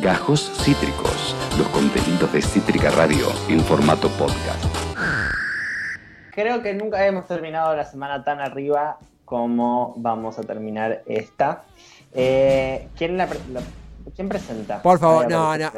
Gajos Cítricos, los contenidos de Cítrica Radio en formato podcast. Creo que nunca hemos terminado la semana tan arriba como vamos a terminar esta. Eh, ¿quién, la, ¿Quién presenta? Por favor, no, no,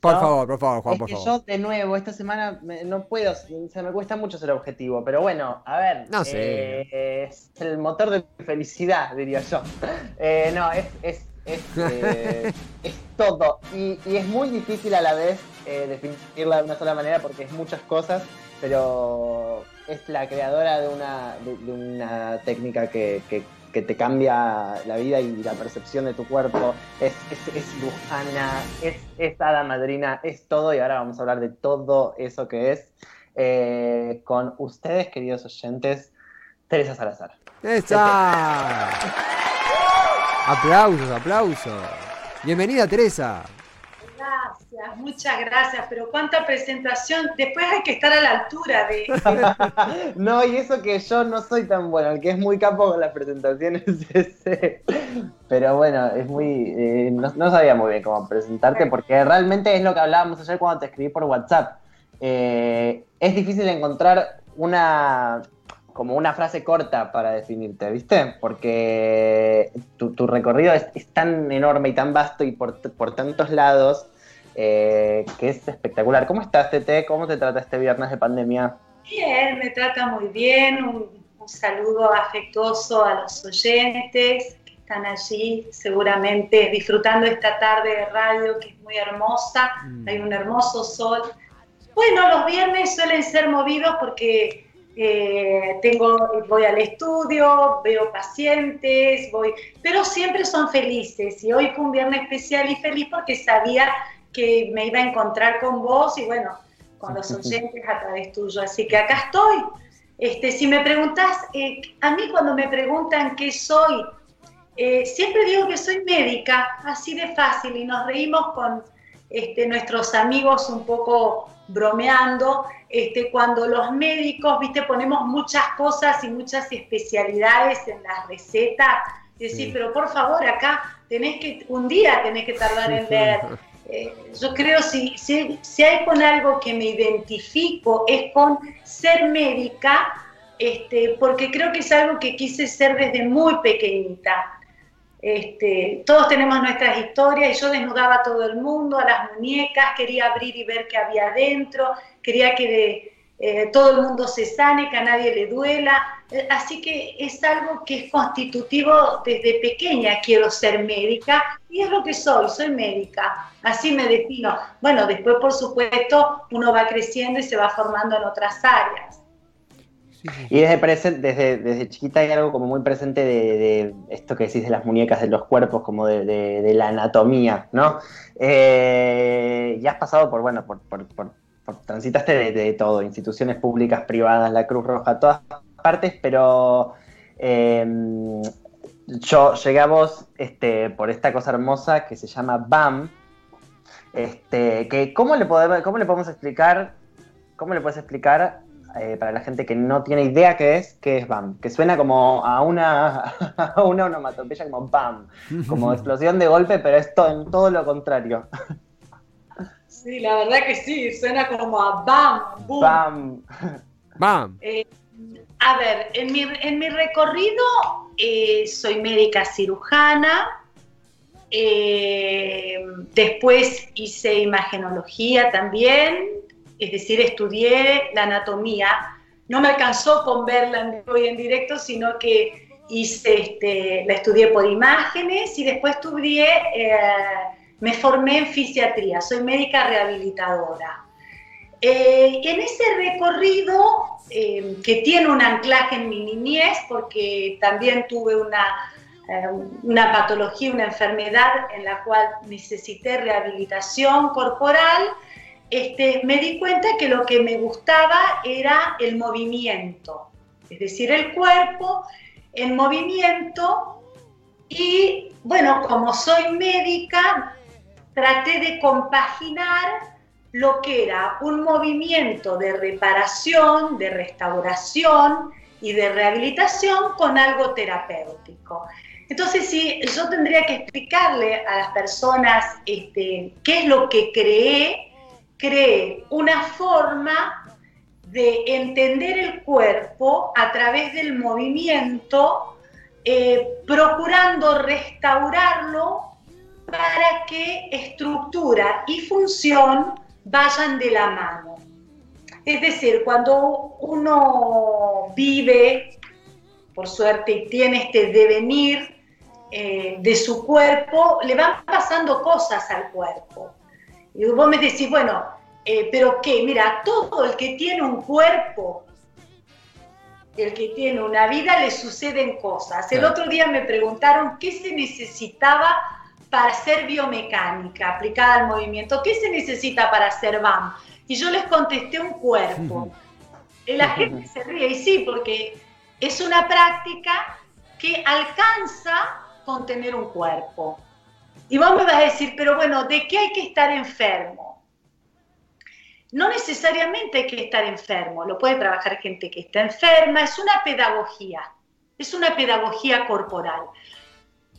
por favor, por favor, Juan, es por que favor. Yo, de nuevo, esta semana no puedo, se me cuesta mucho ser objetivo, pero bueno, a ver. No sé. Eh, es el motor de felicidad, diría yo. Eh, no, es, es, es, eh, es todo. Y, y, es muy difícil a la vez definirla de una sola manera porque es muchas cosas, pero es la creadora de una, de, de una técnica que, que que te cambia la vida y la percepción de tu cuerpo, es, es, es Lujana, es, es Hada Madrina, es todo, y ahora vamos a hablar de todo eso que es, eh, con ustedes, queridos oyentes, Teresa Salazar. ¡Esa! aplausos, aplausos. Bienvenida, Teresa. Gracias, muchas gracias, pero cuánta presentación, después hay que estar a la altura de... no, y eso que yo no soy tan bueno, el que es muy capo con las presentaciones ese. Pero bueno, es muy... Eh, no, no, sabía muy bien cómo presentarte porque realmente es lo que hablábamos ayer cuando te escribí por WhatsApp. Eh, es difícil encontrar una como una frase corta para definirte, ¿viste? Porque tu, tu recorrido es, es, tan enorme y tan vasto y por, por tantos lados eh, que es espectacular. ¿Cómo estás, Tete? ¿Cómo te trata este viernes de pandemia? Bien, me trata muy bien. Un, un saludo afectuoso a los oyentes que están allí, seguramente disfrutando esta tarde de radio que es muy hermosa. Mm. Hay un hermoso sol. Bueno, los viernes suelen ser movidos porque eh, tengo, voy al estudio, veo pacientes, voy, pero siempre son felices. Y hoy fue un viernes especial y feliz porque sabía que me iba a encontrar con vos y bueno, con los oyentes a través tuyo. Así que acá estoy. Este, si me preguntas, eh, a mí cuando me preguntan qué soy, eh, siempre digo que soy médica, así de fácil, y nos reímos con este, nuestros amigos un poco bromeando, este, cuando los médicos, viste, ponemos muchas cosas y muchas especialidades en las recetas, sí. pero por favor, acá tenés que, un día tenés que tardar en leer. Eh, yo creo si, si, si, hay con algo que me identifico es con ser médica, este, porque creo que es algo que quise ser desde muy pequeñita. Este, todos tenemos nuestras historias y yo desnudaba a todo el mundo, a las muñecas, quería abrir y ver qué había adentro, quería que eh, todo el mundo se sane, que a nadie le duela. Eh, así que es algo que es constitutivo desde pequeña, quiero ser médica y es lo que soy, soy médica, así me defino. Bueno, después por supuesto uno va creciendo y se va formando en otras áreas. Y desde, presente, desde, desde chiquita hay algo como muy presente de, de, esto que decís de las muñecas, de los cuerpos, como de, de, de la anatomía, ¿no? Eh, y has pasado por, bueno, por, por, por, por transitaste de, todo, instituciones públicas, privadas, la Cruz Roja, todas partes, pero eh, yo llegué a vos este, por esta cosa hermosa que se llama BAM, este, que ¿cómo le, podemos, cómo le podemos explicar, cómo le puedes explicar eh, para la gente que no tiene idea qué es, qué es BAM, que suena como a una, a una onomatopeya como BAM, como explosión de golpe, pero es todo, todo lo contrario. Sí, la verdad que sí, suena como a BAM, boom. BAM. BAM. Eh, a ver, en mi, en mi recorrido eh, soy médica cirujana, eh, después hice imagenología también, es decir, estudié la anatomía. No me alcanzó con verla en en directo, sino que hice, este, la estudié por imágenes y después estudié, eh, me formé en fisiatría, soy médica rehabilitadora. Eh, en ese recorrido, eh, que tiene un anclaje en mi niñez, porque también tuve una, una patología, una enfermedad en la cual necesité rehabilitación corporal, este, me di cuenta que lo que me gustaba era el movimiento, es decir, el cuerpo en movimiento y bueno, como soy médica, traté de compaginar lo que era un movimiento de reparación, de restauración y de rehabilitación con algo terapéutico. Entonces, si yo tendría que explicarle a las personas este, qué es lo que creé, creé una forma de entender el cuerpo a través del movimiento, eh, procurando restaurarlo para que estructura y función vayan de la mano. Es decir, cuando uno vive, por suerte, y tiene este devenir eh, de su cuerpo, le van pasando cosas al cuerpo. Y vos me decís, bueno, eh, pero qué, mira, todo el que tiene un cuerpo, el que tiene una vida, le suceden cosas. El otro día me preguntaron qué se necesitaba para hacer biomecánica aplicada al movimiento, qué se necesita para hacer BAM. Y yo les contesté un cuerpo. Y la gente se ríe, y sí, porque es una práctica que alcanza con tener un cuerpo. Y vos me vas a decir, pero bueno, ¿de qué hay que estar enfermo? No necesariamente hay que estar enfermo, lo puede trabajar gente que está enferma, es una pedagogía, es una pedagogía corporal.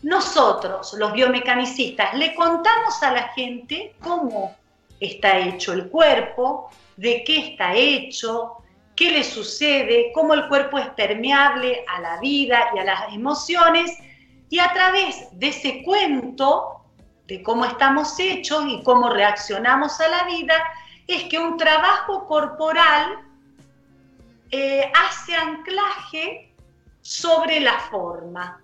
Nosotros, los biomecanicistas, le contamos a la gente cómo está hecho el cuerpo, de qué está hecho, qué le sucede, cómo el cuerpo es permeable a la vida y a las emociones, y a través de ese cuento de cómo estamos hechos y cómo reaccionamos a la vida, es que un trabajo corporal eh, hace anclaje sobre la forma.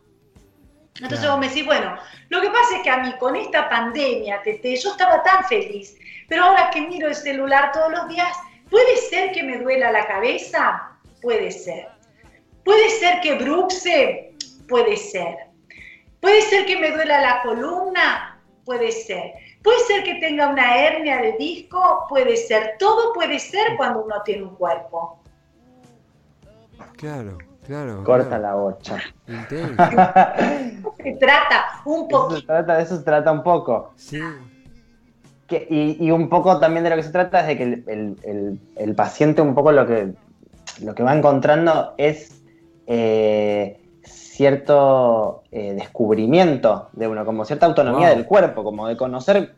Entonces vos me decís, bueno, lo que pasa es que a mí con esta pandemia, Tete, yo estaba tan feliz, pero ahora que miro el celular todos los días, ¿puede ser que me duela la cabeza? Puede ser. ¿Puede ser que bruxe? Puede ser. ¿Puede ser que me duela la columna? Puede ser. ¿Puede ser que tenga una hernia de disco? Puede ser. Todo puede ser cuando uno tiene un cuerpo. Claro, claro. Corta la bocha. se trata un poco. de eso se trata un poco. Sí y, un poco también de lo que se trata es de que el, paciente un poco lo que, lo que va encontrando es eh, cierto eh, descubrimiento de uno, como cierta autonomía del cuerpo, como de conocer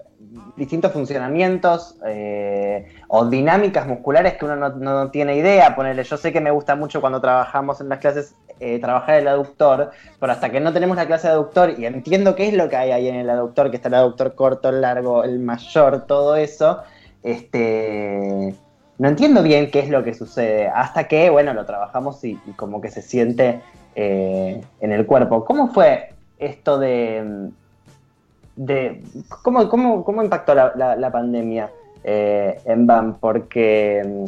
distintos funcionamientos eh, o dinámicas musculares que uno no, tiene idea. Ponerle, yo sé que me gusta mucho cuando trabajamos en las clases eh, trabajar el aductor, pero hasta que no tenemos la clase de aductor y entiendo qué es lo que hay ahí en el aductor, que está el aductor corto, el largo, el mayor, todo eso, este, no entiendo bien qué es lo que sucede, hasta que, bueno, lo trabajamos y, como que se siente eh, en el cuerpo. ¿Cómo fue esto de... de ¿cómo, cómo, impactó la, pandemia eh, en BAM? Porque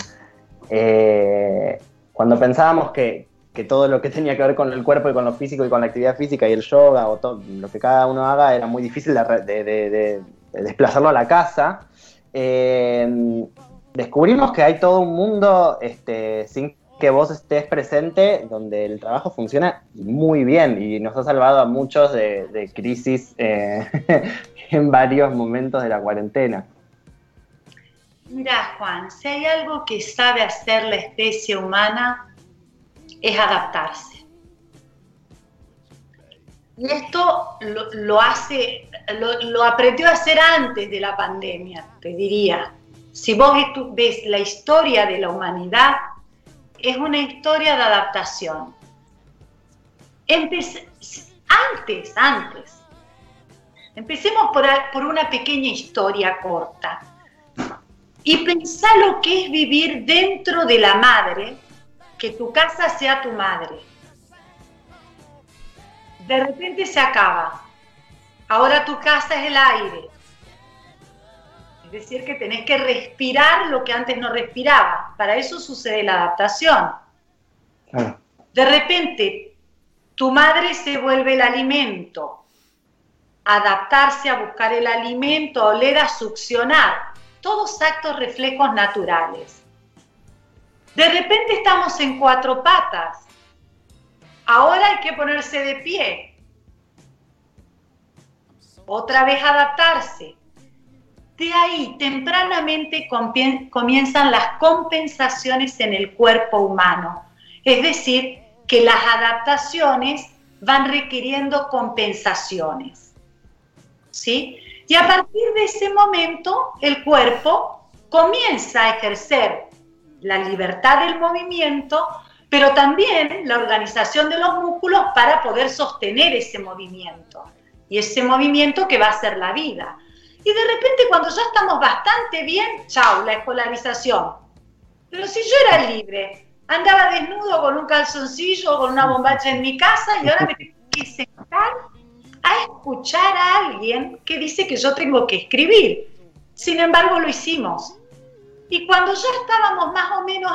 cuando pensábamos que, que todo lo que tenía que ver con el cuerpo y con lo físico y con la actividad física y el yoga o todo lo que cada uno haga era muy difícil de, desplazarlo a la casa. Eh, descubrimos que hay todo un mundo este, sin que vos estés presente donde el trabajo funciona muy bien y nos ha salvado a muchos de, crisis eh, en varios momentos de la cuarentena. Mira, Juan, si hay algo que sabe hacer la especie humana es adaptarse. Y esto lo, hace, lo, aprendió a hacer antes de la pandemia, te diría. Si vos ves la historia de la humanidad, es una historia de adaptación. antes, antes. Empecemos por, por una pequeña historia corta. Y pensá lo que es vivir dentro de la madre que tu casa sea tu madre. De repente se acaba. Ahora tu casa es el aire. Es decir, que tenés que respirar lo que antes no respiraba. Para eso sucede la adaptación. De repente, tu madre se vuelve el alimento. Adaptarse a buscar el alimento, a oler, a succionar. Todos actos reflejos naturales. De repente estamos en cuatro patas. Ahora hay que ponerse de pie. Otra vez adaptarse. De ahí tempranamente comienzan las compensaciones en el cuerpo humano. Es decir, que las adaptaciones van requiriendo compensaciones. ¿Sí? Y a partir de ese momento, el cuerpo comienza a ejercer la libertad del movimiento, pero también la organización de los músculos para poder sostener ese movimiento. Y ese movimiento que va a ser la vida. Y de repente cuando ya estamos bastante bien, chao, la escolarización. Pero si yo era libre, andaba desnudo con un calzoncillo, con una bombacha en mi casa y ahora me tengo que sentar a escuchar a alguien que dice que yo tengo que escribir. Sin embargo, lo hicimos. Y cuando ya estábamos más o menos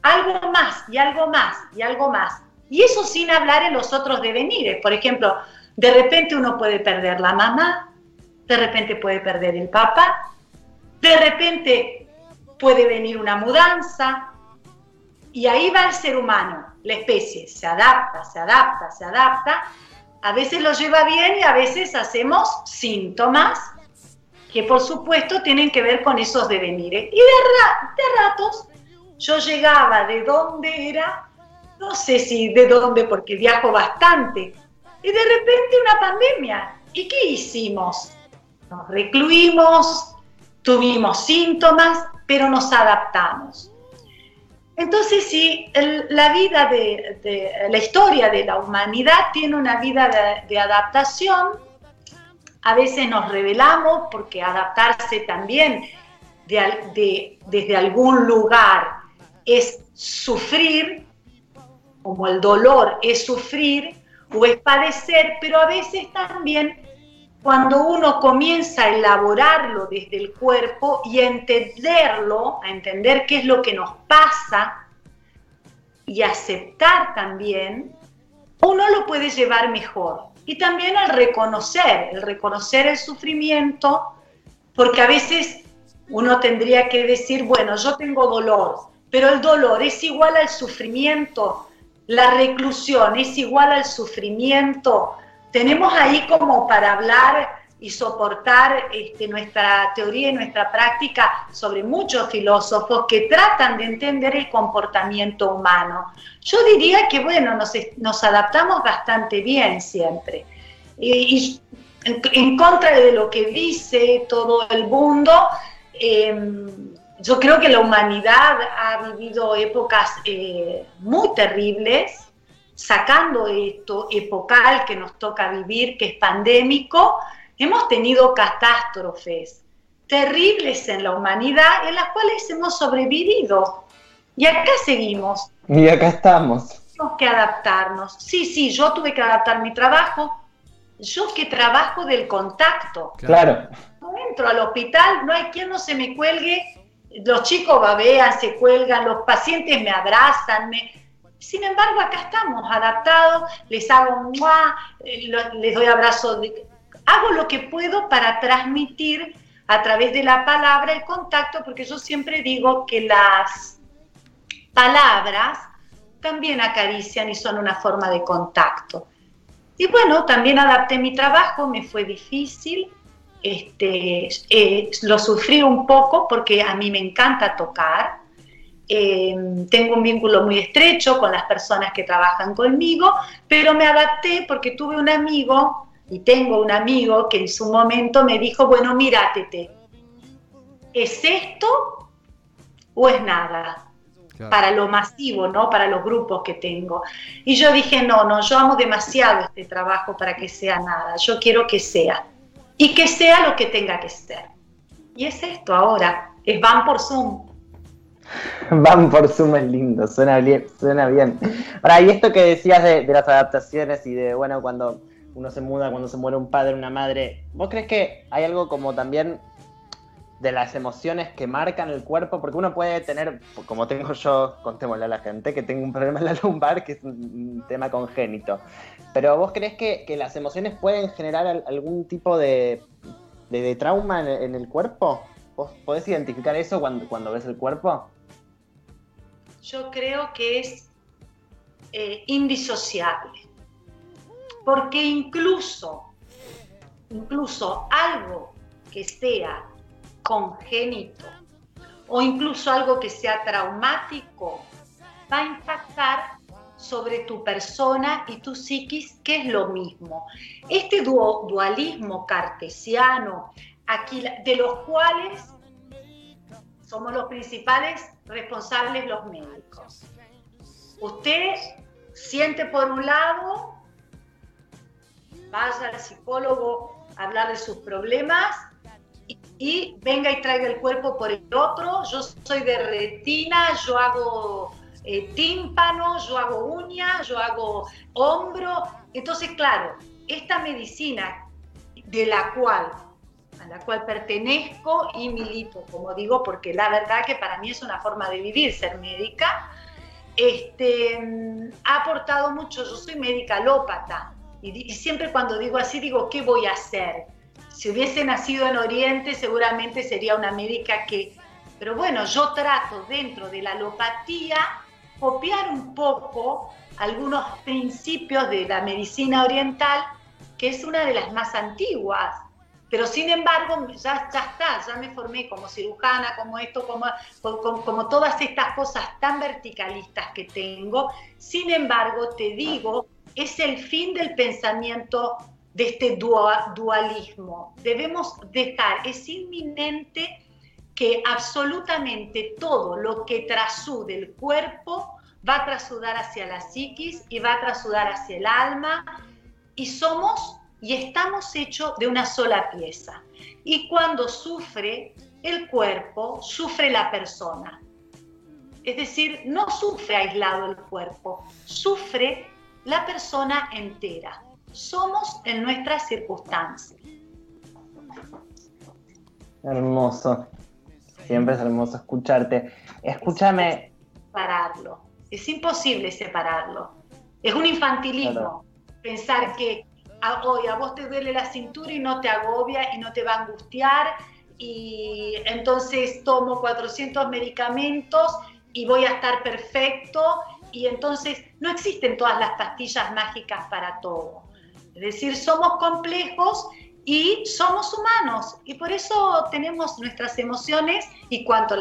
algo más y algo más y algo más, y eso sin hablar en los otros devenires. Por ejemplo, de repente uno puede perder la mamá, de repente puede perder el papá, de repente puede venir una mudanza, y ahí va el ser humano, la especie, se adapta, se adapta, se adapta, a veces lo lleva bien y a veces hacemos síntomas que por supuesto tienen que ver con esos devenires. Y de, de ratos yo llegaba de dónde era, no sé si de dónde, porque viajo bastante, y de repente una pandemia. ¿Y qué hicimos? Nos recluimos, tuvimos síntomas, pero nos adaptamos. Entonces, sí, la vida de, la historia de la humanidad tiene una vida de, adaptación. A veces nos revelamos porque adaptarse también desde algún lugar es sufrir, como el dolor es sufrir o es padecer, pero a veces también cuando uno comienza a elaborarlo desde el cuerpo y a entenderlo, a entender qué es lo que nos pasa y aceptar también, uno lo puede llevar mejor. Y también al reconocer, el reconocer el sufrimiento, porque a veces uno tendría que decir, bueno, yo tengo dolor, pero el dolor es igual al sufrimiento, la reclusión es igual al sufrimiento, tenemos ahí como para hablar y soportar este, nuestra teoría y nuestra práctica sobre muchos filósofos que tratan de entender el comportamiento humano. Yo diría que, bueno, nos, adaptamos bastante bien siempre. Y, en, contra de lo que dice todo el mundo, em, yo creo que la humanidad ha vivido épocas eh, muy terribles sacando esto epocal que nos toca vivir, que es pandémico, hemos tenido catástrofes terribles en la humanidad en las cuales hemos sobrevivido. Y acá seguimos. Y acá estamos. Tenemos que adaptarnos. Sí, sí, yo tuve que adaptar mi trabajo. Yo que trabajo del contacto. Claro. No entro al hospital, no hay quien no se me cuelgue. Los chicos babean, se cuelgan, los pacientes me abrazan, me, sin embargo, acá estamos adaptados, les hago un eh, les doy abrazo, hago lo que puedo para transmitir a través de la palabra el contacto, porque yo siempre digo que las palabras también acarician y son una forma de contacto. Y bueno, también adapté mi trabajo, me fue difícil, este, eh, lo sufrí un poco porque a mí me encanta tocar, Em, tengo un vínculo muy estrecho con las personas que trabajan conmigo, pero me adapté porque tuve un amigo y tengo un amigo que en su momento me dijo, bueno, mírate, ¿es esto o es nada? Para lo masivo, ¿no? Para los grupos que tengo. Y yo dije, no, no, yo amo demasiado este trabajo para que sea nada. Yo quiero que sea. Y que sea lo que tenga que ser. Y es esto ahora. Es van por Zoom. Van por Zoom es lindo, suena bien. Suena bien. Ahora, y esto que decías de, las adaptaciones y de, bueno, cuando uno se muda, cuando se muere un padre, una madre, ¿vos crees que hay algo como también de las emociones que marcan el cuerpo? Porque uno puede tener, como tengo yo, contémosle a la gente, que tengo un problema en la lumbar, que es un tema congénito. Pero ¿vos crees que, las emociones pueden generar algún tipo de, trauma en, el cuerpo? ¿Vos podés identificar eso cuando ves el cuerpo? Yo creo que es eh, indisociable. Porque incluso, incluso algo que sea congénito o incluso algo que sea traumático va a impactar sobre tu persona y tu psiquis, que es lo mismo. Este dualismo cartesiano, aquí, de los cuales somos los principales responsables los médicos. Usted siente por un lado, vaya al psicólogo a hablar de sus problemas y, venga y traiga el cuerpo por el otro. Yo soy de retina, yo hago eh, tímpano, yo hago uña, yo hago hombro. Entonces, claro, esta medicina de la cual la cual pertenezco y milito, como digo, porque la verdad que para mí es una forma de vivir ser médica, este, ha aportado mucho. Yo soy médica alópata y, y siempre cuando digo así digo, ¿qué voy a hacer? Si hubiese nacido en Oriente seguramente sería una médica que... Pero bueno, yo trato dentro de la alopatía copiar un poco algunos principios de la medicina oriental, que es una de las más antiguas. Pero sin embargo, ya, ya está, ya me formé como cirujana, como esto, como, como, como todas estas cosas tan verticalistas que tengo. Sin embargo, te digo, es el fin del pensamiento de este dualismo. Debemos dejar, es inminente que absolutamente todo lo que trasude el cuerpo va a trasudar hacia la psiquis y va a trasudar hacia el alma y somos y estamos hechos de una sola pieza. Y cuando sufre el cuerpo, sufre la persona. Es decir, no sufre aislado el cuerpo, sufre la persona entera. Somos en nuestras circunstancias. Hermoso. Siempre es hermoso escucharte. Escúchame. Separarlo. Es imposible separarlo. Es un infantilismo pensar que hoy a vos te duele la cintura y no te agobia y no te va a angustiar y entonces tomo 400 medicamentos y voy a estar perfecto y entonces no existen todas las pastillas mágicas para todo. Es decir, somos complejos y somos humanos y por eso tenemos nuestras emociones y cuanto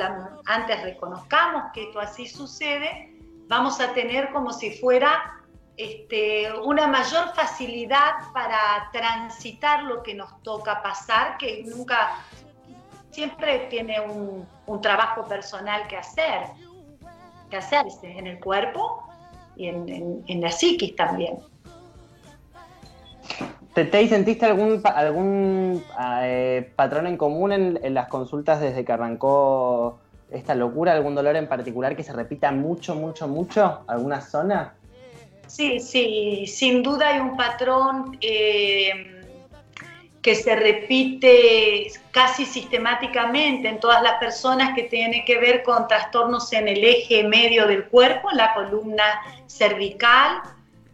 antes reconozcamos que esto así sucede, vamos a tener como si fuera este, una mayor facilidad para transitar lo que nos toca pasar, que nunca, siempre tiene un, trabajo personal que hacer, que hacerse en el cuerpo y en, la psiquis también. ¿Te, sentiste algún, algún eh, patrón en común en, en, las consultas desde que arrancó esta locura? ¿Algún dolor en particular que se repita mucho, mucho, mucho? ¿Alguna zona? Sí, sí, sin duda hay un patrón eh, que se repite casi sistemáticamente en todas las personas que tiene que ver con trastornos en el eje medio del cuerpo, en la columna cervical,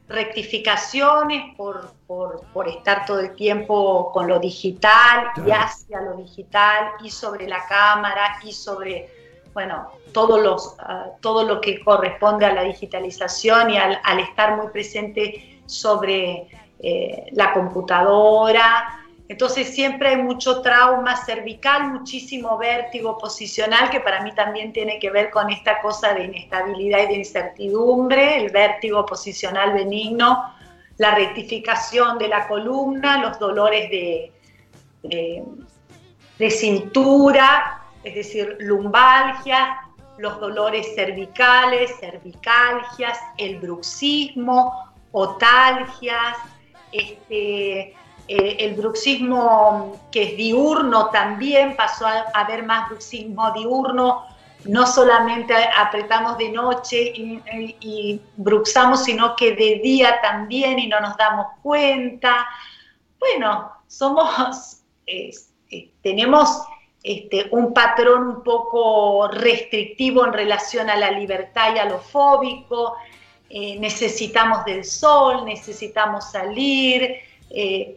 rectificaciones por, por, estar todo el tiempo con lo digital y hacia lo digital y sobre la cámara y sobre bueno, todo, los, ah, todo lo que corresponde a la digitalización y al, estar muy presente sobre eh, la computadora. Entonces siempre hay mucho trauma cervical, muchísimo vértigo posicional, que para mí también tiene que ver con esta cosa de inestabilidad y de incertidumbre, el vértigo posicional benigno, la rectificación de la columna, los dolores de, de cintura, es decir, lumbalgia, los dolores cervicales, cervicalgias, el bruxismo, otalgias, este, el bruxismo que es diurno también, pasó a haber más bruxismo diurno, no solamente apretamos de noche y, bruxamos, sino que de día también y no nos damos cuenta. Bueno, somos, tenemos este, un patrón un poco restrictivo en relación a la libertad y a lo fóbico, eh, necesitamos del sol, necesitamos salir, eh,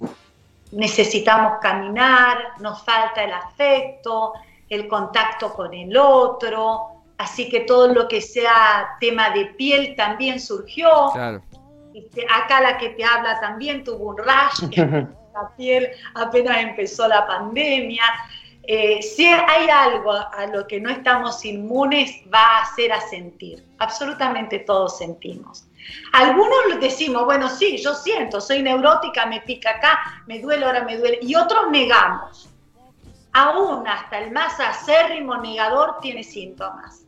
necesitamos caminar, nos falta el afecto, el contacto con el otro, así que todo lo que sea tema de piel también surgió. Este, acá la que te habla también tuvo un rash la piel apenas empezó la pandemia. Eh, si hay algo a lo que no estamos inmunes, va a ser a sentir. Absolutamente todos sentimos. Algunos decimos, bueno, sí, yo siento, soy neurótica, me pica acá, me duele, ahora me duele. Y otros negamos. Aún hasta el más acérrimo negador tiene síntomas.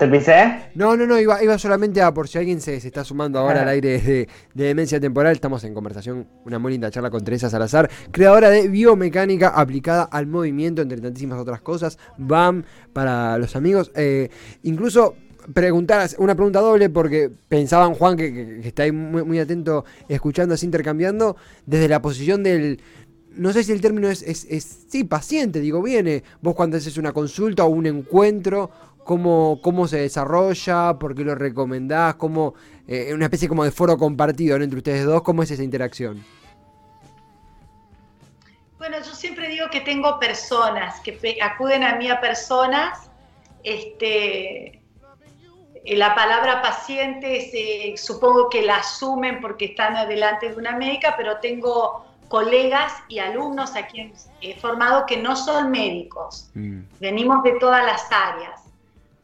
¿Te pisé? No, no, no, iba, iba solamente a por si alguien se, se está sumando ahora al aire de, de Demencia Temporal. Estamos en conversación, una muy linda charla con Teresa Salazar, creadora de biomecánica aplicada al movimiento, entre tantísimas otras cosas. BAM para los amigos. Eh, incluso preguntar, una pregunta doble, porque pensaban Juan, que, que- que está ahí muy, muy atento escuchando, así intercambiando, desde la posición del. No sé si el término es, es, es- sí, paciente, digo, viene. Vos cuando haces una consulta o un encuentro, cómo, cómo se desarrolla, por qué lo recomendás, cómo, eh, una especie como de foro compartido ¿no? entre ustedes dos, ¿cómo es esa interacción? Bueno, yo siempre digo que tengo personas que acuden a mí a personas. Este, eh, la palabra pacientes eh, supongo que la asumen porque están adelante de una médica, pero tengo colegas y alumnos a quienes he formado que no son médicos. Venimos de todas las áreas.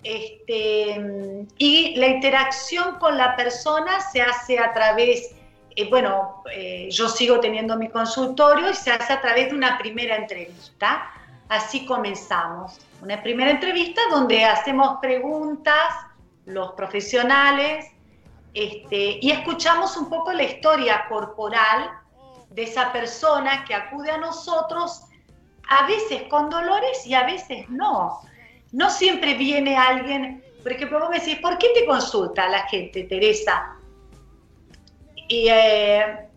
Este, y la interacción con la persona se hace a través, eh, bueno, eh, yo sigo teniendo mi consultorio y se hace a través de una primera entrevista. Así comenzamos. Una primera entrevista donde hacemos preguntas, los profesionales, este, y escuchamos un poco la historia corporal de esa persona que acude a nosotros, a veces con dolores y a veces no. No siempre viene alguien, por ejemplo, vos me decís, ¿por qué te consulta la gente, Teresa? Y, eh,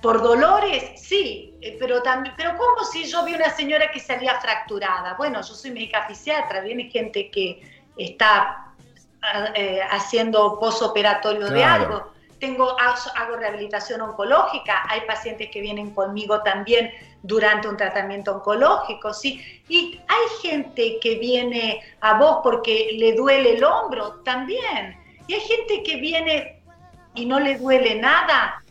¿Por dolores? Sí, eh, pero, también, pero ¿cómo si yo vi una señora que salía fracturada? Bueno, yo soy médica fisiatra, viene gente que está eh, haciendo posoperatorio de algo. Tengo, hago, rehabilitación oncológica, hay pacientes que vienen conmigo también durante un tratamiento oncológico, ¿sí? Y hay gente que viene a vos porque le duele el hombro también. Y hay gente que viene y no le duele nada.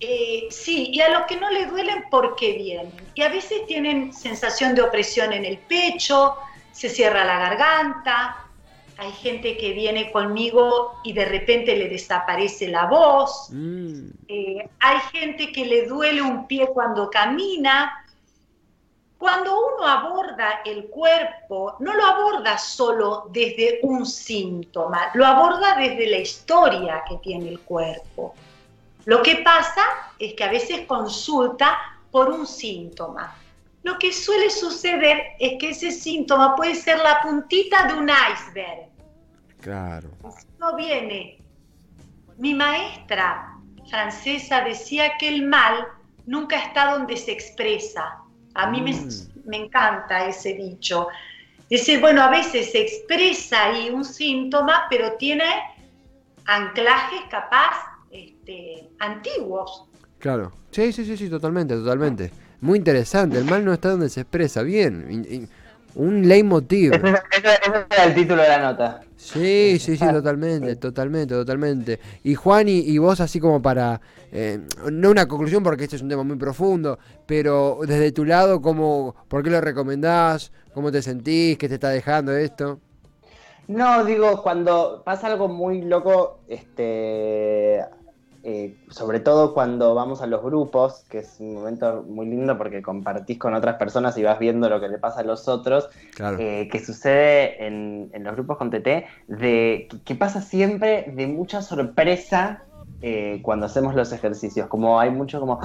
Eh, sí, y a los que no le duelen, ¿por qué vienen? Y a veces tienen sensación de opresión en el pecho, se cierra la garganta, hay gente que viene conmigo y de repente le desaparece la voz, Mm, eh, hay gente que le duele un pie cuando camina. Cuando uno aborda el cuerpo, no lo aborda solo desde un síntoma, lo aborda desde la historia que tiene el cuerpo. Lo que pasa es que a veces consulta por un síntoma. Lo que suele suceder es que ese síntoma puede ser la puntita de un iceberg. Claro. No viene. Mi maestra francesa decía que el mal nunca está donde se expresa. A mí me, Mm. me encanta ese dicho. Dice, bueno, a veces se expresa ahí un síntoma, pero tiene anclajes capaz este, antiguos. Claro. Sí, sí, sí, sí, totalmente, totalmente. Muy interesante. El mal no está donde se expresa. Bien. in- in- un leitmotiv. Ese, ese- ese era el título de la nota. Sí, sí, sí, totalmente, totalmente, totalmente. Y Juan, y, y vos así como para, eh, no una conclusión porque este es un tema muy profundo, pero desde tu lado, ¿cómo, ¿por qué lo recomendás? ¿Cómo te sentís? ¿Qué te está dejando esto? No, digo, cuando pasa algo muy loco, este, eh, sobre todo cuando vamos a los grupos, que es un momento muy lindo porque compartís con otras personas y vas viendo lo que le pasa a los otros, Claro. eh, que sucede en, en los grupos con TT, de, que, pasa siempre de mucha sorpresa eh, cuando hacemos los ejercicios, como hay mucho como...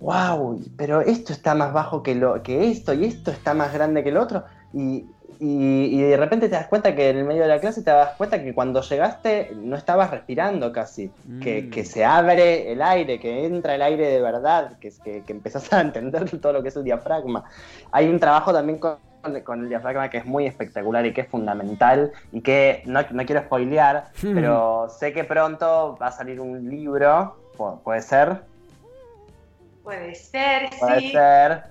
wow, pero esto está más bajo que, lo, que esto y esto está más grande que el otro. Y, y, y de repente te das cuenta que en el medio de la clase te das cuenta que cuando llegaste no estabas respirando casi, que, Mm. que se abre el aire, que entra el aire de verdad, que, que, que empezás a entender todo lo que es el diafragma. Hay un trabajo también con, con el diafragma que es muy espectacular y que es fundamental y que no, no quiero spoilear, Hmm. pero sé que pronto va a salir un libro, pu- puede ser, Puede ser, puede sí. ser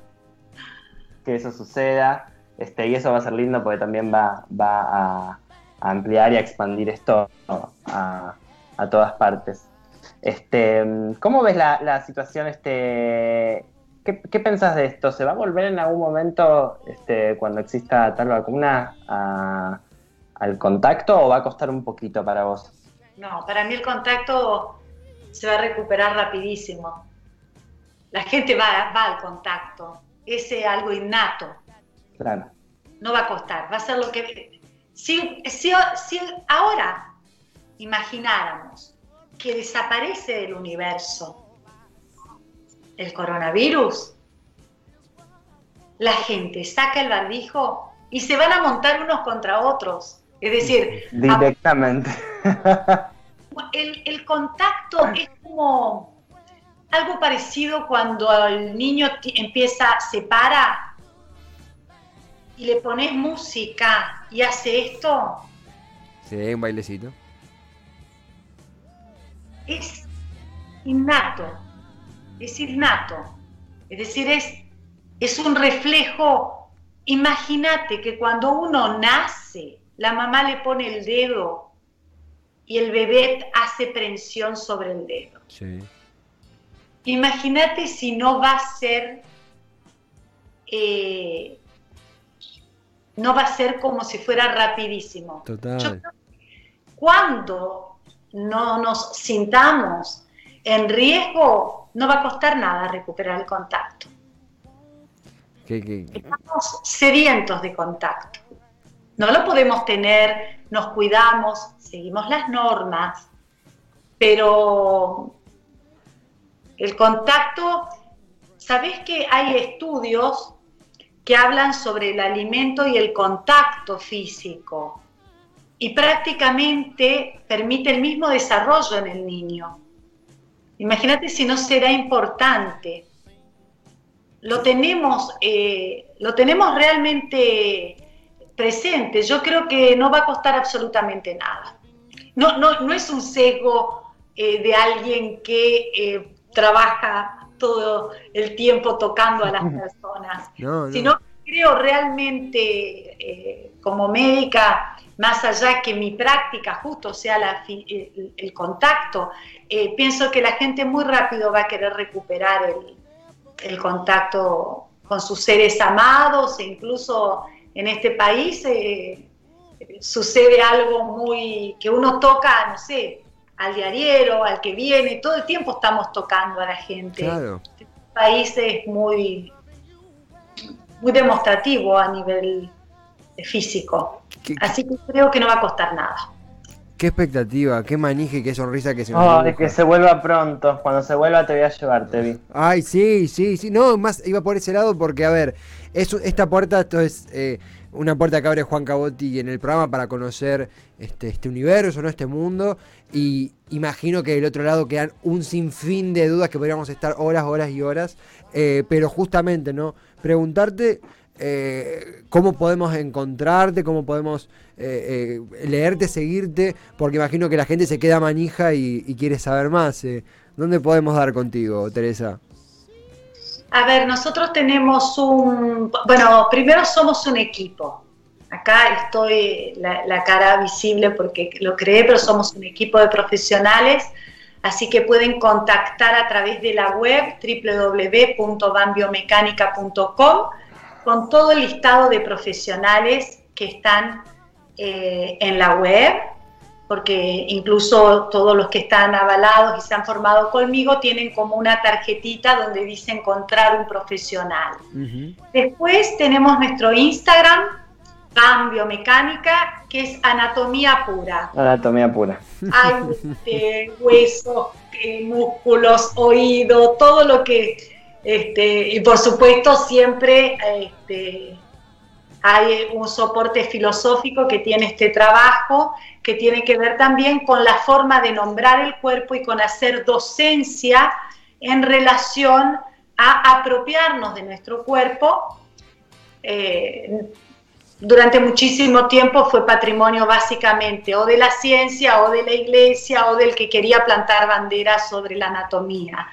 que eso suceda. Este, y eso va a ser lindo porque también va, va a, a ampliar y a expandir esto a, a todas partes. Este, ¿Cómo ves la, la situación? Este, ¿qué, ¿Qué pensás de esto? ¿Se va a volver en algún momento, este, cuando exista tal vacuna, a, al contacto o va a costar un poquito para vos? No, para mí el contacto se va a recuperar rapidísimo. La gente va, va al contacto, ese algo innato. Claro. No va a costar, va a ser lo que... Si, si, si ahora imagináramos que desaparece del universo el coronavirus, la gente saca el barbijo y se van a montar unos contra otros. Es decir, directamente. El, contacto es como algo parecido cuando el niño empieza, se para y le pones música y hace esto. Sí, un bailecito. Es innato, es innato. Es decir, es, es un reflejo. Imagínate que cuando uno nace, la mamá le pone el dedo y el bebé hace prensión sobre el dedo. Imagínate si no va a ser, eh, no va a ser como si fuera rapidísimo. Total. cuando no nos sintamos en riesgo, no va a costar nada recuperar el contacto. Estamos sedientos de contacto. No lo podemos tener, nos cuidamos, seguimos las normas, pero el contacto, ¿sabés que hay estudios hablan sobre el alimento y el contacto físico? Y prácticamente permite el mismo desarrollo en el niño. Imagínate si no será importante. Lo tenemos, eh, lo tenemos realmente presente. Yo creo que no va a costar absolutamente nada. No, no, no es un sesgo eh, de alguien que eh, trabaja todo el tiempo tocando a las personas, sino que creo realmente eh, como médica, más allá que mi práctica justo sea la, el, contacto, pienso que la gente muy rápido va a querer recuperar el, el contacto con sus seres amados e incluso en este país eh, sucede algo muy que uno toca, no sé, al diariero, al que viene, todo el tiempo estamos tocando a la gente. Claro. Este país es muy, muy demostrativo a nivel físico. Así que creo que no va a costar nada. Qué expectativa, qué manije, qué sonrisa que se me que se vuelva pronto. Cuando se vuelva te voy a llevar, vi. Ay, sí, sí, sí. No, más iba por ese lado porque, a ver, esta puerta, esto es eh, una puerta que abre Juan Cabotti en el programa para conocer este, este universo, ¿no? este mundo. Y imagino que del otro lado quedan un sinfín de dudas que podríamos estar horas, horas y horas. Eh, pero justamente, ¿no? Preguntarte eh, cómo podemos encontrarte, cómo podemos eh, eh, leerte, seguirte, porque imagino que la gente se queda manija y, quiere saber más. ¿Dónde podemos dar contigo, Teresa? A ver, nosotros tenemos un, bueno, primero somos un equipo. Acá estoy la, cara visible porque lo creé, pero somos un equipo de profesionales, así que pueden contactar a través de la web www.bambiomecánica.com con todo el listado de profesionales que están eh, en la web, porque incluso todos los que están avalados y se han formado conmigo tienen como una tarjetita donde dice encontrar un profesional. Después tenemos nuestro Instagram, Cambio Mecánica, que es anatomía pura. Anatomía pura. Hay este, huesos, eh, músculos, oído, todo lo que este, y por supuesto siempre este, hay un soporte filosófico que tiene este trabajo, que tiene que ver también con la forma de nombrar el cuerpo y con hacer docencia en relación a apropiarnos de nuestro cuerpo. Eh, durante muchísimo tiempo fue patrimonio básicamente o de la ciencia o de la iglesia o del que quería plantar banderas sobre la anatomía.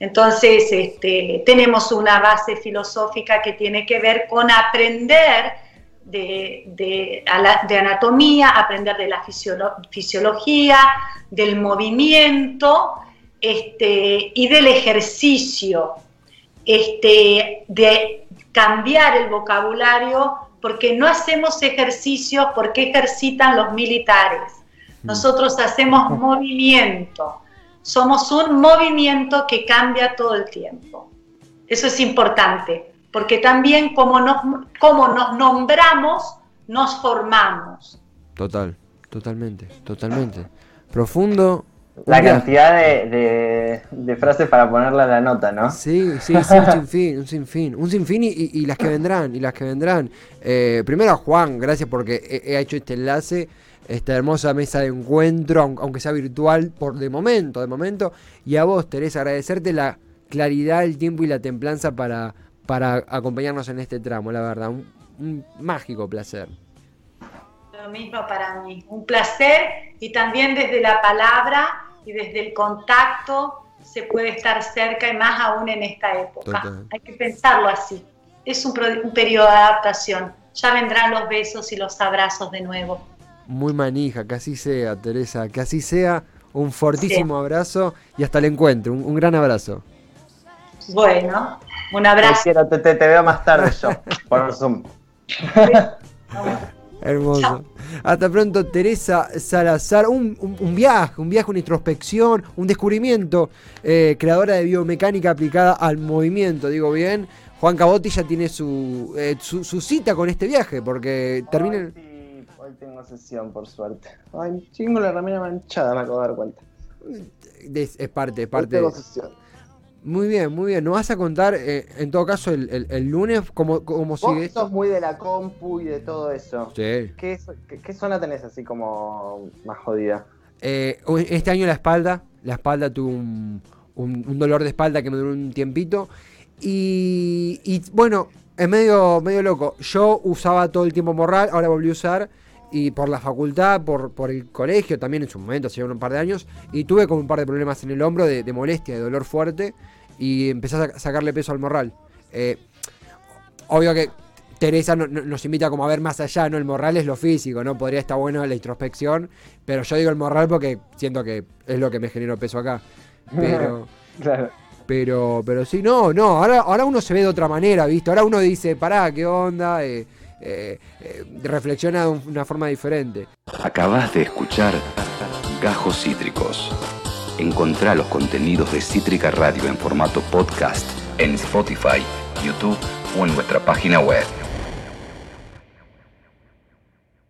Entonces, este, tenemos una base filosófica que tiene que ver con aprender de, anatomía, aprender de la fisiología, del movimiento este, y del ejercicio, este, de cambiar el vocabulario porque no hacemos ejercicios porque ejercitan los militares. Mm. Nosotros hacemos movimiento. Somos un movimiento que cambia todo el tiempo. Eso es importante, porque también como nos, como nos nombramos, nos formamos. Total, totalmente, totalmente. Profundo, la cantidad de, frases para ponerla en la nota, ¿no? Sí, sí, sí, un sinfín, un sinfín. Un sinfín y, las que vendrán, y las que vendrán. Eh, primero a Juan, gracias porque he, hecho este enlace, esta hermosa mesa de encuentro, aunque sea virtual, por de momento, de momento. Y a vos, Teresa, agradecerte la claridad, el tiempo y la templanza para, para acompañarnos en este tramo, la verdad. un mágico placer. Lo mismo para mí, un placer y también desde la palabra y desde el contacto se puede estar cerca y más aún en esta época. Hay que pensarlo así. Es un, periodo de adaptación. Ya vendrán los besos y los abrazos de nuevo. Muy manija, que así sea, Teresa, que así sea. Un fortísimo abrazo y hasta el encuentro. Un, gran abrazo. Bueno, un abrazo. Te, te, te, veo más tarde yo, por Zoom. Hermoso. Hasta pronto, Teresa Salazar. Un, viaje, un viaje, una introspección, un descubrimiento. Eh, creadora de biomecánica aplicada al movimiento, digo bien. Juan Cabotti ya tiene su, eh, su, cita con este viaje, porque termina. Tengo sesión, por suerte. Ay, chingo la ramera manchada, me acabo de dar cuenta. Es, parte, es parte. Tengo sesión. Muy bien, muy bien. ¿Nos vas a contar, eh, en todo caso, el, lunes cómo, cómo sigue Vos sos muy de la compu y de todo eso. Sí. ¿Qué, zona tenés así como más jodida? Eh, este año la espalda. La espalda tuvo un, dolor de espalda que me duró un tiempito. Y, bueno, es medio, medio loco. Yo usaba todo el tiempo morral, ahora volví a usar y por la facultad, por, por el colegio, también en su momento, hace un par de años, y tuve como un par de problemas en el hombro de, de molestia, de dolor fuerte, y empecé a sacarle peso al morral. Eh, obvio que Teresa nos invita como a ver más allá, ¿no? El morral es lo físico, ¿no? Podría estar bueno la introspección, pero yo digo el morral porque siento que es lo que me generó peso acá. Pero. Pero, pero sí, no, no, ahora, ahora uno se ve de otra manera, ¿viste? Ahora uno dice, pará, ¿qué onda? Eh, eh, reflexiona de una forma diferente. Acabas de escuchar Gajos Cítricos. Encontrá los contenidos de Cítrica Radio en formato podcast en Spotify, YouTube o en nuestra página web.